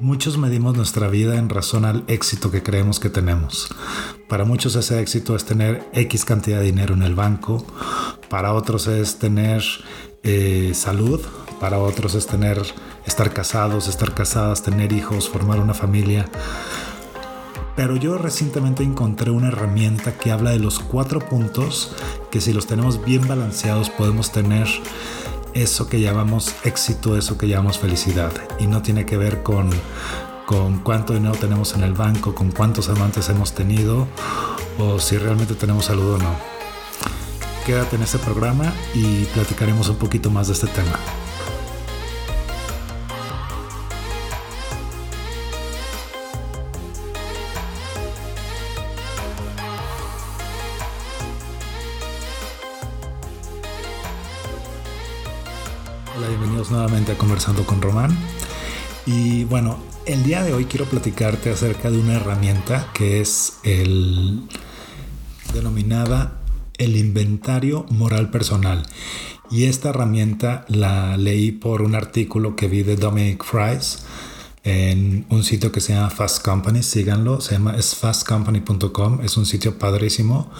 Muchos medimos nuestra vida en razón al éxito que creemos que tenemos. Para muchos ese éxito es tener X cantidad de dinero en el banco, para otros es tener eh, salud, para otros es tener estar casados, estar casadas, tener hijos, formar una familia. Pero yo recientemente encontré una herramienta que habla de los cuatro puntos que si los tenemos bien balanceados podemos tener eso que llamamos éxito, eso que llamamos felicidad. Y no tiene que ver con, con cuánto dinero tenemos en el banco, con cuántos amantes hemos tenido o si realmente tenemos salud o no. Quédate en este programa y platicaremos un poquito más de este tema. Hola, bienvenidos nuevamente a Conversando con Román. Y bueno, el día de hoy quiero platicarte acerca de una herramienta que es el denominada el inventario moral personal. Y esta herramienta la leí por un artículo que vi de Dominic Fries en un sitio que se llama Fast Company, síganlo, se llama es fastcompany.com, es un sitio padrísimo.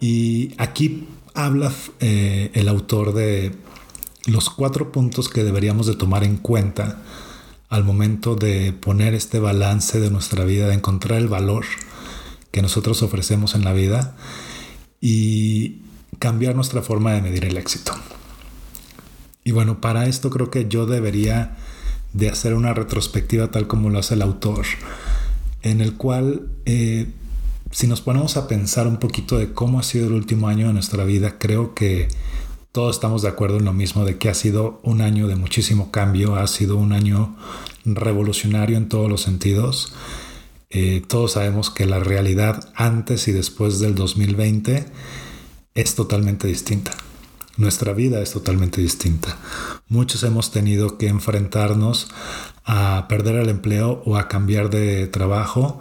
Y aquí habla eh, el autor de los cuatro puntos que deberíamos de tomar en cuenta al momento de poner este balance de nuestra vida, de encontrar el valor que nosotros ofrecemos en la vida y cambiar nuestra forma de medir el éxito. Y bueno, para esto creo que yo debería de hacer una retrospectiva tal como lo hace el autor, en el cual eh, si nos ponemos a pensar un poquito de cómo ha sido el último año de nuestra vida, creo que todos estamos de acuerdo en lo mismo, de que ha sido un año de muchísimo cambio, ha sido un año revolucionario en todos los sentidos. Eh, todos sabemos que la realidad antes y después del 2020 es totalmente distinta. Nuestra vida es totalmente distinta. Muchos hemos tenido que enfrentarnos a perder el empleo o a cambiar de trabajo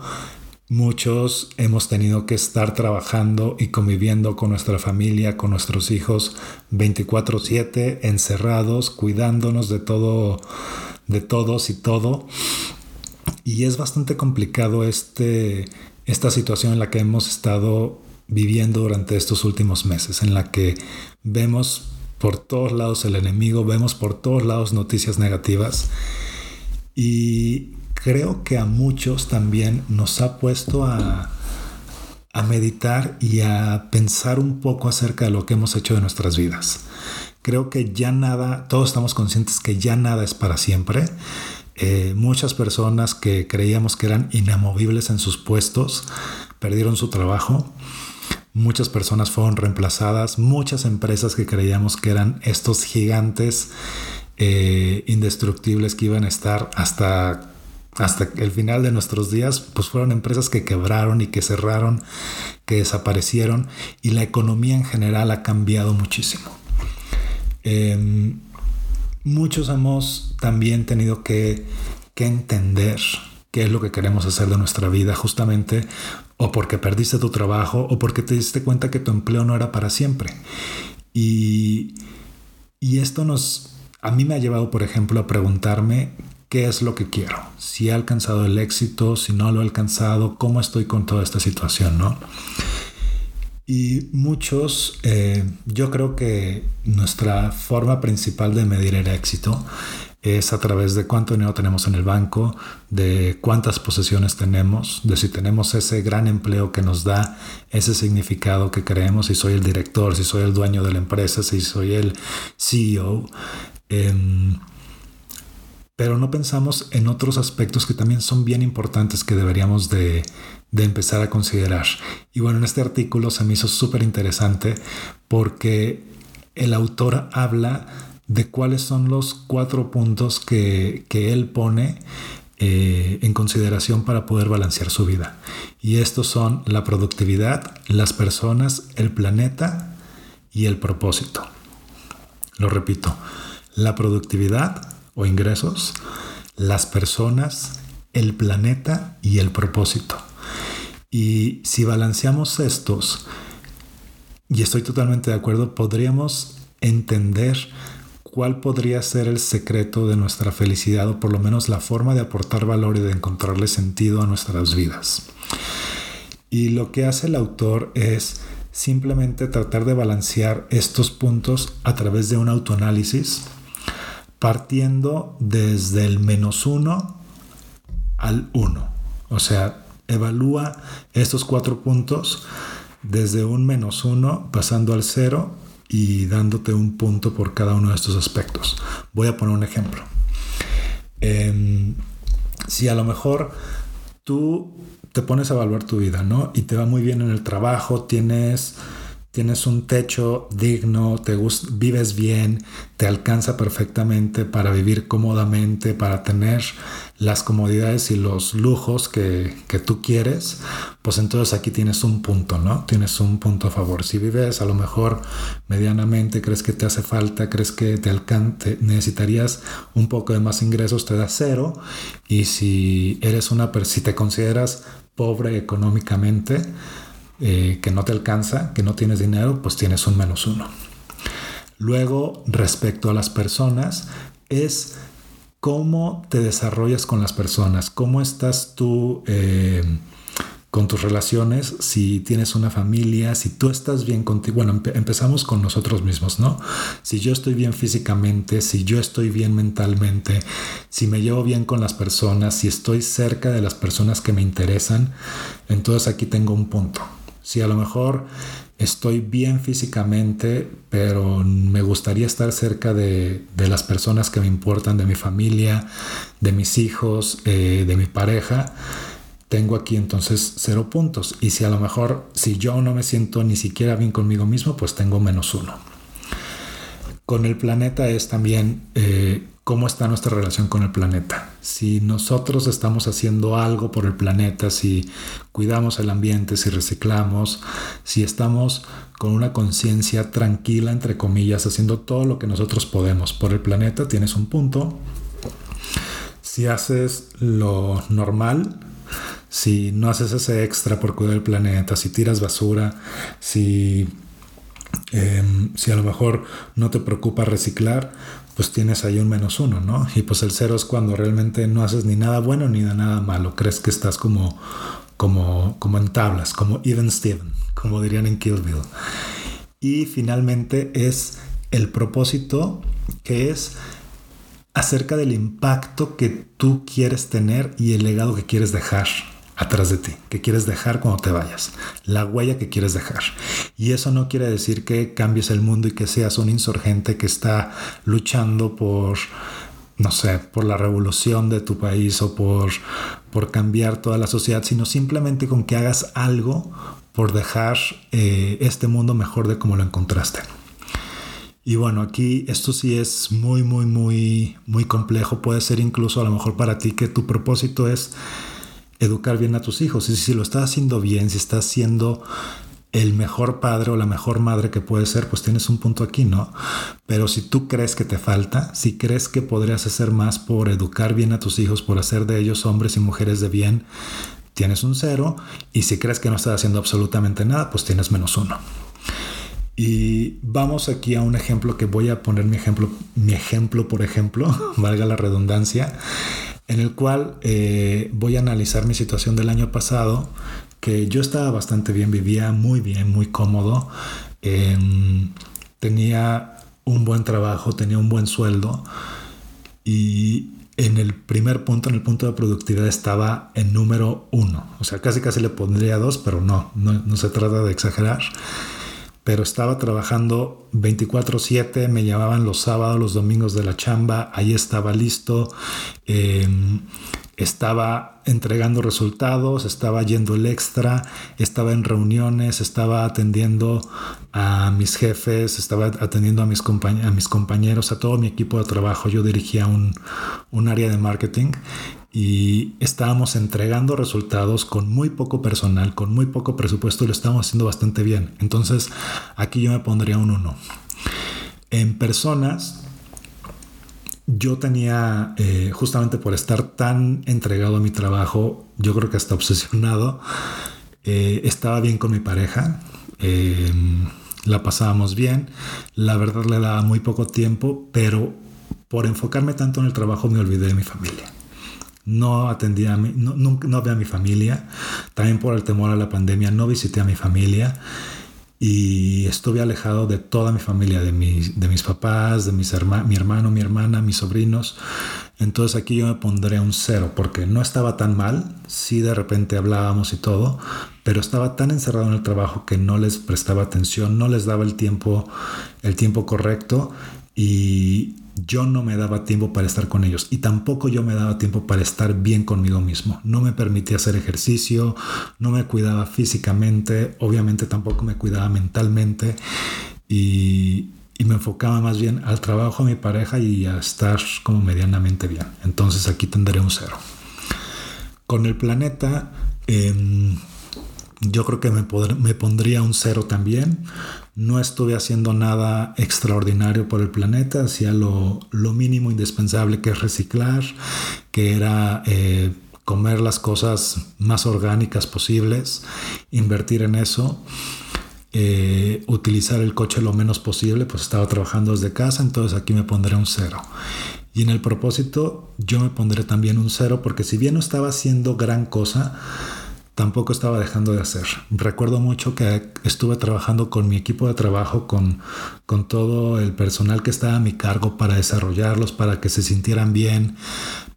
Muchos hemos tenido que estar trabajando y conviviendo con nuestra familia, con nuestros hijos 24/7, encerrados, cuidándonos de todo, de todos y todo. Y es bastante complicado este, esta situación en la que hemos estado viviendo durante estos últimos meses, en la que vemos por todos lados el enemigo, vemos por todos lados noticias negativas. Y creo que a muchos también nos ha puesto a, a meditar y a pensar un poco acerca de lo que hemos hecho de nuestras vidas. Creo que ya nada, todos estamos conscientes que ya nada es para siempre. Eh, muchas personas que creíamos que eran inamovibles en sus puestos perdieron su trabajo. Muchas personas fueron reemplazadas. Muchas empresas que creíamos que eran estos gigantes eh, indestructibles que iban a estar hasta hasta el final de nuestros días, pues fueron empresas que quebraron y que cerraron, que desaparecieron y la economía en general ha cambiado muchísimo. Em, muchos hemos también tenido que, que entender qué es lo que queremos hacer de nuestra vida, justamente o porque perdiste tu trabajo o porque te diste cuenta que tu empleo no era para siempre. Y, y esto nos, a mí me ha llevado, por ejemplo, a preguntarme qué es lo que quiero, si he alcanzado el éxito, si no lo he alcanzado, cómo estoy con toda esta situación, ¿no? Y muchos, eh, yo creo que nuestra forma principal de medir el éxito es a través de cuánto dinero tenemos en el banco, de cuántas posesiones tenemos, de si tenemos ese gran empleo que nos da ese significado que creemos, si soy el director, si soy el dueño de la empresa, si soy el CEO. Em, pero no pensamos en otros aspectos que también son bien importantes que deberíamos de, empezar a considerar. Y bueno, en este artículo se me hizo súper interesante porque el autor habla de cuáles son los cuatro puntos que, él pone eh, en consideración para poder balancear su vida. Y estos son la productividad, las personas, el planeta y el propósito. Lo repito, la productividad, o ingresos, las personas, el planeta y el propósito. Y si balanceamos estos, y estoy totalmente de acuerdo, podríamos entender cuál podría ser el secreto de nuestra felicidad o por lo menos la forma de aportar valor y de encontrarle sentido a nuestras vidas. Y lo que hace el autor es simplemente tratar de balancear estos puntos a través de un autoanálisis, partiendo desde el menos uno al uno. O sea, evalúa estos cuatro puntos desde un menos uno pasando al cero y dándote un punto por cada uno de estos aspectos. Voy a poner un ejemplo. Em, si a lo mejor tú te pones a evaluar tu vida, ¿no? Y te va muy bien en el trabajo, tienes tienes un techo digno, te vives bien, te alcanza perfectamente para vivir cómodamente, para tener las comodidades y los lujos que, tú quieres, pues entonces aquí tienes un punto, ¿no? Tienes un punto a favor. Si vives a lo mejor medianamente, crees que te hace falta, crees que te alcance, necesitarías un poco de más ingresos, te da cero. Y si eres una, si te consideras pobre económicamente, eh, que no te alcanza, que no tienes dinero, pues tienes un menos uno. Luego, respecto a las personas, es cómo te desarrollas con las personas, cómo estás tú eh, con tus relaciones, si tienes una familia, si tú estás bien contigo. Bueno, empezamos con nosotros mismos, ¿no? Si yo estoy bien físicamente, si yo estoy bien mentalmente, si me llevo bien con las personas, si estoy cerca de las personas que me interesan, entonces aquí tengo un punto. Si a lo mejor estoy bien físicamente, pero me gustaría estar cerca de, las personas que me importan, de mi familia, de mis hijos, eh, de mi pareja, tengo aquí entonces cero puntos. Y si a lo mejor, si yo no me siento ni siquiera bien conmigo mismo, pues tengo menos uno. Con el planeta es también eh, cómo está nuestra relación con el planeta. Si nosotros estamos haciendo algo por el planeta, si cuidamos el ambiente, si reciclamos, si estamos con una conciencia tranquila, entre comillas, haciendo todo lo que nosotros podemos por el planeta, tienes un punto. Si haces lo normal, si no haces ese extra por cuidar el planeta, si tiras basura, si Em, si a lo mejor no te preocupa reciclar, pues tienes ahí un menos uno, ¿no? Y pues el cero es cuando realmente no haces ni nada bueno ni nada malo. Crees que estás como, como, como en tablas, como even Steven, como dirían en Kill Bill. Y finalmente es el propósito que es acerca del impacto que tú quieres tener y el legado que quieres dejar atrás de ti, que quieres dejar cuando te vayas, la huella que quieres dejar. Y eso no quiere decir que cambies el mundo y que seas un insurgente que está luchando por, no sé, por la revolución de tu país o por, por cambiar toda la sociedad, sino simplemente con que hagas algo por dejar eh, este mundo mejor de como lo encontraste. Y bueno, aquí esto sí es muy, muy, muy, muy complejo. Puede ser incluso a lo mejor para ti que tu propósito es educar bien a tus hijos. Y si lo estás haciendo bien, si estás siendo el mejor padre o la mejor madre que puedes ser, pues tienes un punto aquí, ¿no? Pero si tú crees que te falta, si crees que podrías hacer más por educar bien a tus hijos, por hacer de ellos hombres y mujeres de bien, tienes un cero. Y si crees que no estás haciendo absolutamente nada, pues tienes menos uno. Y vamos aquí a un ejemplo que voy a poner mi ejemplo, mi ejemplo por ejemplo, valga la redundancia en el cual eh, voy a analizar mi situación del año pasado, que yo estaba bastante bien, vivía muy bien, muy cómodo, em, tenía un buen trabajo, tenía un buen sueldo y en el primer punto, en el punto de productividad, estaba en número uno. O sea, casi casi le pondría dos, pero no, no, no se trata de exagerar pero estaba trabajando 24/7, me llamaban los sábados, los domingos de la chamba, ahí estaba listo, em, estaba entregando resultados, estaba yendo el extra, estaba en reuniones, estaba atendiendo a mis jefes, estaba atendiendo a mis, a mis compañeros, a todo mi equipo de trabajo. Yo dirigía un, un área de marketing y estábamos entregando resultados con muy poco personal, con muy poco presupuesto y lo estábamos haciendo bastante bien. Entonces aquí yo me pondría un 1. En personas, yo tenía, eh, justamente por estar tan entregado a mi trabajo, yo creo que hasta obsesionado, eh, estaba bien con mi pareja. Eh, la pasábamos bien, la verdad le daba muy poco tiempo, pero por enfocarme tanto en el trabajo me olvidé de mi familia. No atendía a mi, no, no, no a mi familia, también por el temor a la pandemia no visité a mi familia. Y estuve alejado de toda mi familia, de, de mis papás, de mis mi hermano, mi hermana, mis sobrinos. Entonces aquí yo me pondré un cero porque no estaba tan mal, sí de repente hablábamos y todo, pero estaba tan encerrado en el trabajo que no les prestaba atención, no les daba el tiempo, el tiempo correcto. Y, yo no me daba tiempo para estar con ellos y tampoco yo me daba tiempo para estar bien conmigo mismo. No me permitía hacer ejercicio, no me cuidaba físicamente, obviamente tampoco me cuidaba mentalmente y, me enfocaba más bien al trabajo, a mi pareja y a estar como medianamente bien. Entonces aquí tendré un cero. Con el planeta... Em, yo creo que me, me, pondría un cero también. No estuve haciendo nada extraordinario por el planeta, hacía lo, mínimo indispensable que es reciclar, que era eh, comer las cosas más orgánicas posibles, invertir en eso. Eh, utilizar el coche lo menos posible, pues estaba trabajando desde casa, entonces aquí me pondré un cero. Y en el propósito yo me pondré también un cero porque si bien no estaba haciendo gran cosa, tampoco estaba dejando de hacer. Recuerdo mucho que estuve trabajando con mi equipo de trabajo, con, con todo el personal que estaba a mi cargo para desarrollarlos, para que se sintieran bien,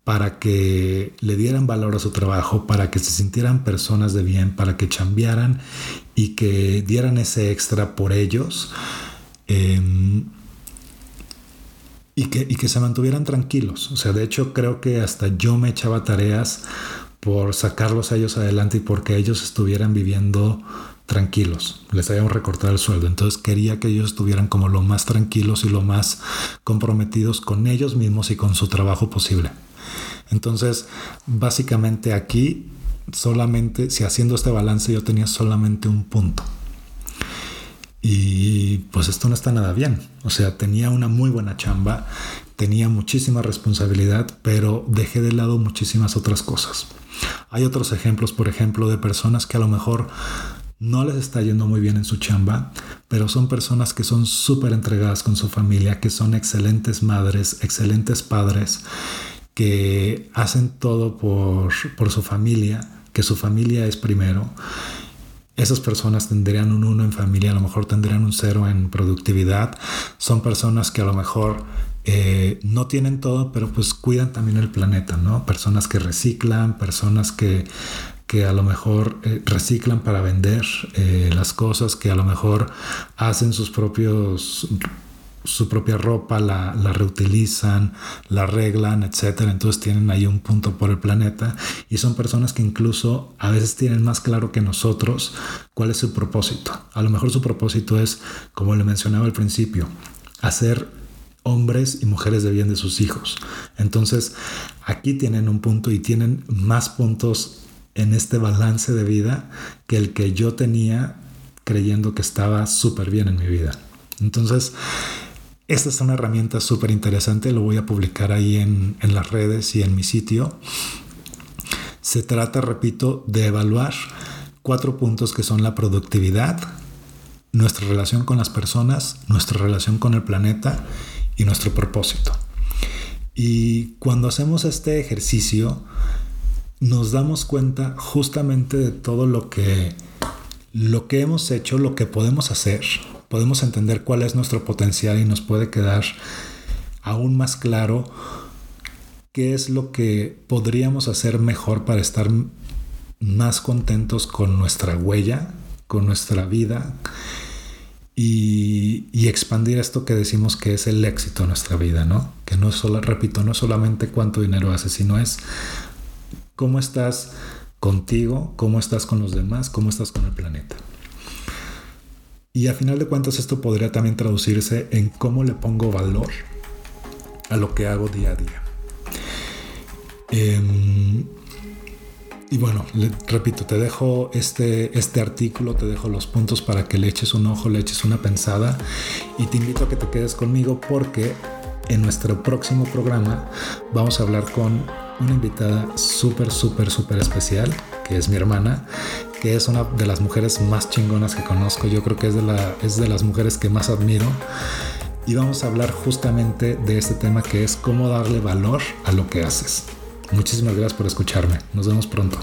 para que le dieran valor a su trabajo, para que se sintieran personas de bien, para que chambearan y que dieran ese extra por ellos. Em, y que, y que se mantuvieran tranquilos. O sea, de hecho creo que hasta yo me echaba tareas por sacarlos a ellos adelante y porque ellos estuvieran viviendo tranquilos. Les habíamos recortado el sueldo. Entonces quería que ellos estuvieran como lo más tranquilos y lo más comprometidos con ellos mismos y con su trabajo posible. Entonces, básicamente aquí, solamente, si haciendo este balance yo tenía solamente un punto. Y pues esto no está nada bien. O sea, tenía una muy buena chamba, tenía muchísima responsabilidad, pero dejé de lado muchísimas otras cosas. Hay otros ejemplos, por ejemplo, de personas que a lo mejor no les está yendo muy bien en su chamba, pero son personas que son súper entregadas con su familia, que son excelentes madres, excelentes padres, que hacen todo por, por su familia, que su familia es primero. Esas personas tendrían un 1 en familia, a lo mejor tendrían un 0 en productividad. Son personas que a lo mejor eh, no tienen todo, pero pues cuidan también el planeta, ¿no? Personas que reciclan, personas que, que a lo mejor eh, reciclan para vender eh, las cosas, que a lo mejor hacen sus propios su propia ropa, la, la, reutilizan, la arreglan, etcétera. Entonces tienen ahí un punto por el planeta y son personas que incluso a veces tienen más claro que nosotros cuál es su propósito. A lo mejor su propósito es, como le mencionaba al principio, hacer hombres y mujeres de bien de sus hijos. Entonces, aquí tienen un punto y tienen más puntos en este balance de vida que el que yo tenía creyendo que estaba súper bien en mi vida. Entonces, esta es una herramienta súper interesante, lo voy a publicar ahí en, en las redes y en mi sitio. Se trata, repito, de evaluar cuatro puntos que son la productividad, nuestra relación con las personas, nuestra relación con el planeta y nuestro propósito. Y cuando hacemos este ejercicio, nos damos cuenta justamente de todo lo que, lo que hemos hecho, lo que podemos hacer. Podemos entender cuál es nuestro potencial y nos puede quedar aún más claro qué es lo que podríamos hacer mejor para estar más contentos con nuestra huella, con nuestra vida y, expandir esto que decimos que es el éxito en nuestra vida, ¿no? Que no solo, repito, no solamente cuánto dinero haces, sino es cómo estás contigo, cómo estás con los demás, cómo estás con el planeta. Y a final de cuentas esto podría también traducirse en cómo le pongo valor a lo que hago día a día. Eh, y bueno, repito, te dejo este, este artículo, te dejo los puntos para que le eches un ojo, le eches una pensada y te invito a que te quedes conmigo porque en nuestro próximo programa vamos a hablar con una invitada súper, súper, súper especial, que es mi hermana, que es una de las mujeres más chingonas que conozco. Yo creo que es de, la, es de las mujeres que más admiro. Y vamos a hablar justamente de este tema que es cómo darle valor a lo que haces. Muchísimas gracias por escucharme. Nos vemos pronto.